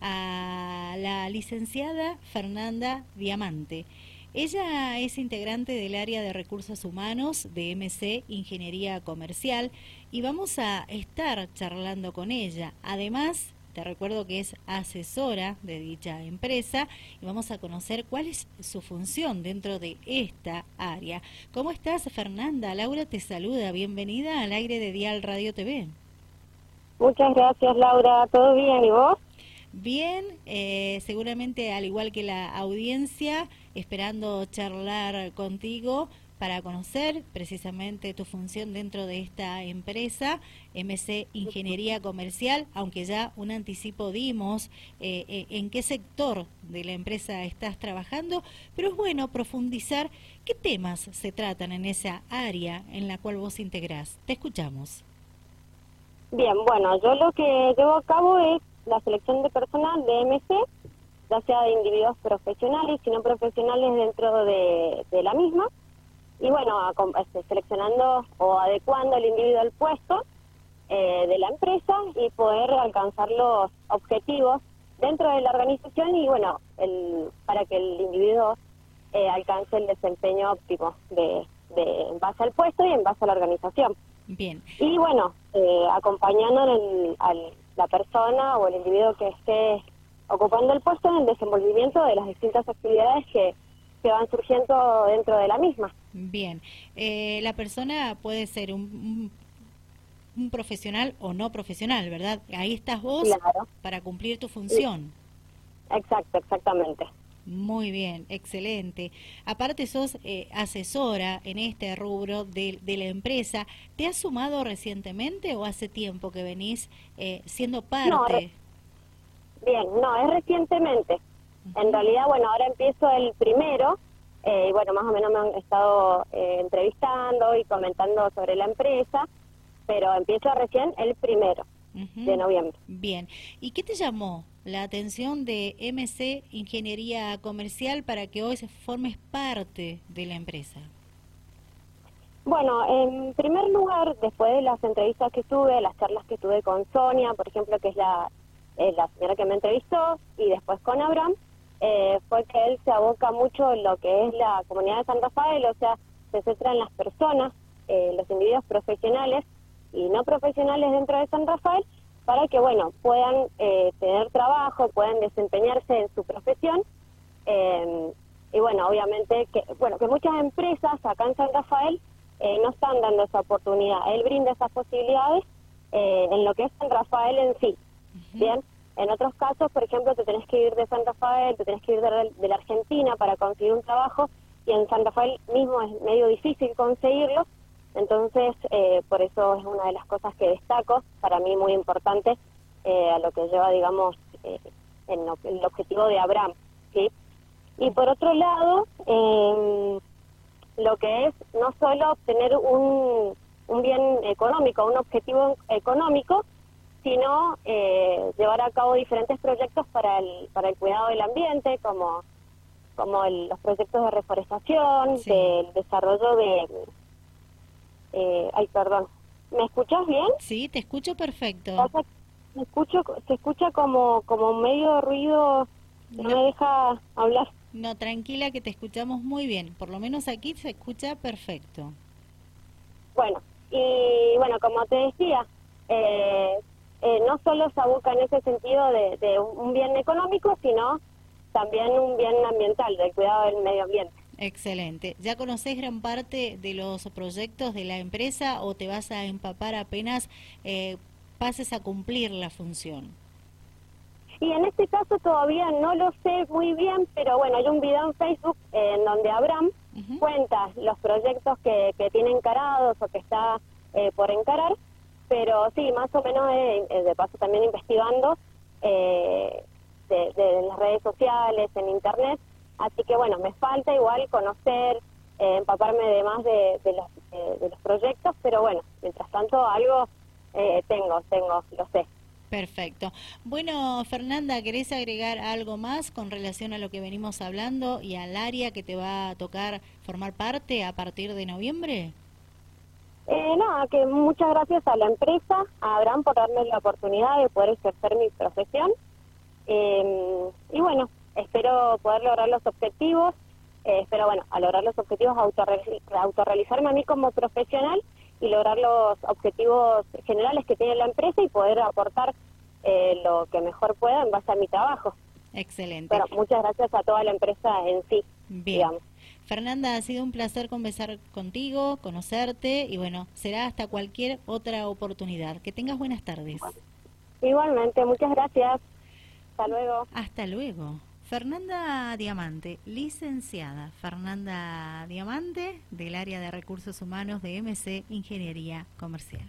a la licenciada Fernanda Diamante. Ella es integrante del área de recursos humanos de MC Ingeniería Comercial y vamos a estar charlando con ella. Además, te recuerdo que es asesora de dicha empresa y vamos a conocer cuál es su función dentro de esta área. ¿Cómo estás, Fernanda? Laura te saluda. Bienvenida al aire de Dial Radio TV. Muchas gracias, Laura. ¿Todo bien? ¿Y vos? Bien, eh, seguramente al igual que la audiencia, esperando charlar contigo para conocer precisamente tu función dentro de esta empresa, MC Ingeniería Comercial, aunque ya un anticipo dimos eh, eh, en qué sector de la empresa estás trabajando, pero es bueno profundizar qué temas se tratan en esa área en la cual vos integrás. Te escuchamos. Bien, bueno, yo lo que llevo a cabo es la selección de personal de MC, ya sea de individuos profesionales y no profesionales dentro de la misma y bueno, este, seleccionando o adecuando el individuo al puesto eh, de la empresa y poder alcanzar los objetivos dentro de la organización y bueno, el, para que el individuo eh, alcance el desempeño óptimo de, de, en base al puesto y en base a la organización. Bien. Y bueno, eh, acompañando a la persona o el individuo que esté ocupando el puesto en el desenvolvimiento de las distintas actividades que que van surgiendo dentro de la misma. Bien, eh, la persona puede ser un, un, profesional o no profesional, ¿verdad? Ahí estás vos para cumplir tu función. Exacto, exactamente. Muy bien, excelente. Aparte sos eh, asesora en este rubro de, de, la empresa. ¿Te has sumado recientemente o hace tiempo que venís eh, siendo parte? bien, no, es recientemente. En realidad, bueno, ahora empiezo el primero eh, y bueno, más o menos me han estado eh, entrevistando y comentando sobre la empresa, pero empiezo recién el primero de noviembre. Bien, ¿y qué te llamó la atención de MC Ingeniería Comercial para que hoy formes parte de la empresa? Bueno, en primer lugar, después de las entrevistas que tuve, las charlas que tuve con Sonia, por ejemplo, que es la, es la señora que me entrevistó, y después con Abraham, eh, fue que él se aboca mucho en lo que es la comunidad de San Rafael, o sea, se centra en las personas, eh, los individuos profesionales y no profesionales dentro de San Rafael, para que, bueno, puedan eh, tener trabajo, puedan desempeñarse en su profesión. y bueno, obviamente que, bueno, que muchas empresas acá en San Rafael no están dando esa oportunidad. Él brinda esas posibilidades en lo que es San Rafael en sí. Bien, en otros casos, por ejemplo, te tenés que ir de San Rafael, te tenés que ir de, la Argentina para conseguir un trabajo y en San Rafael mismo es medio difícil conseguirlo. Entonces, eh, por eso es una de las cosas que destaco, para mí muy importante, eh, a lo que lleva, digamos, eh, en el objetivo de Abraham. ¿sí? Y por otro lado, lo que es no solo obtener un, un bien económico, un objetivo económico, sino eh, llevar a cabo diferentes proyectos para el, para el cuidado del ambiente, como, como los proyectos de reforestación, del desarrollo de... Eh, ay, perdón. ¿Me escuchas bien? Sí, te escucho perfecto. Me escucho, se escucha como, como medio ruido, no, no me deja hablar. No, tranquila que te escuchamos muy bien. Por lo menos aquí se escucha perfecto. Bueno, y bueno, como te decía, eh, eh, no solo se aboca en ese sentido de, un bien económico, sino también un bien ambiental, del cuidado del medio ambiente. Excelente. ¿Ya conoces gran parte de los proyectos de la empresa o te vas a empapar apenas eh, pases a cumplir la función? Y en este caso todavía no lo sé muy bien, pero bueno, hay un video en Facebook en donde Abraham cuenta los proyectos que, que tiene encarados o que está eh, por encarar pero sí, más o menos eh, eh, de paso también investigando eh, de, las redes sociales, en internet, así que bueno, me falta igual conocer, empaparme de más de, los, de, los proyectos, pero bueno, mientras tanto algo tengo, tengo, lo sé. Perfecto. Bueno, Fernanda, ¿querés agregar algo más con relación a lo que venimos hablando y al área que te va a tocar formar parte a partir de noviembre? Eh, nada, que muchas gracias a la empresa, a Abraham por darme la oportunidad de poder ejercer mi profesión. Eh, y bueno, espero poder lograr los objetivos, eh, espero, bueno, a lograr los objetivos, autorrealizarme a mí como profesional y lograr los objetivos generales que tiene la empresa y poder aportar eh, lo que mejor pueda en base a mi trabajo. Excelente. Bueno, muchas gracias a toda la empresa en sí. Bien. Fernanda, ha sido un placer conversar contigo, conocerte y bueno, será hasta cualquier otra oportunidad. Que tengas buenas tardes. Igualmente, muchas gracias. Hasta luego. Hasta luego. Fernanda Diamante, licenciada Fernanda Diamante del área de recursos humanos de MC Ingeniería Comercial.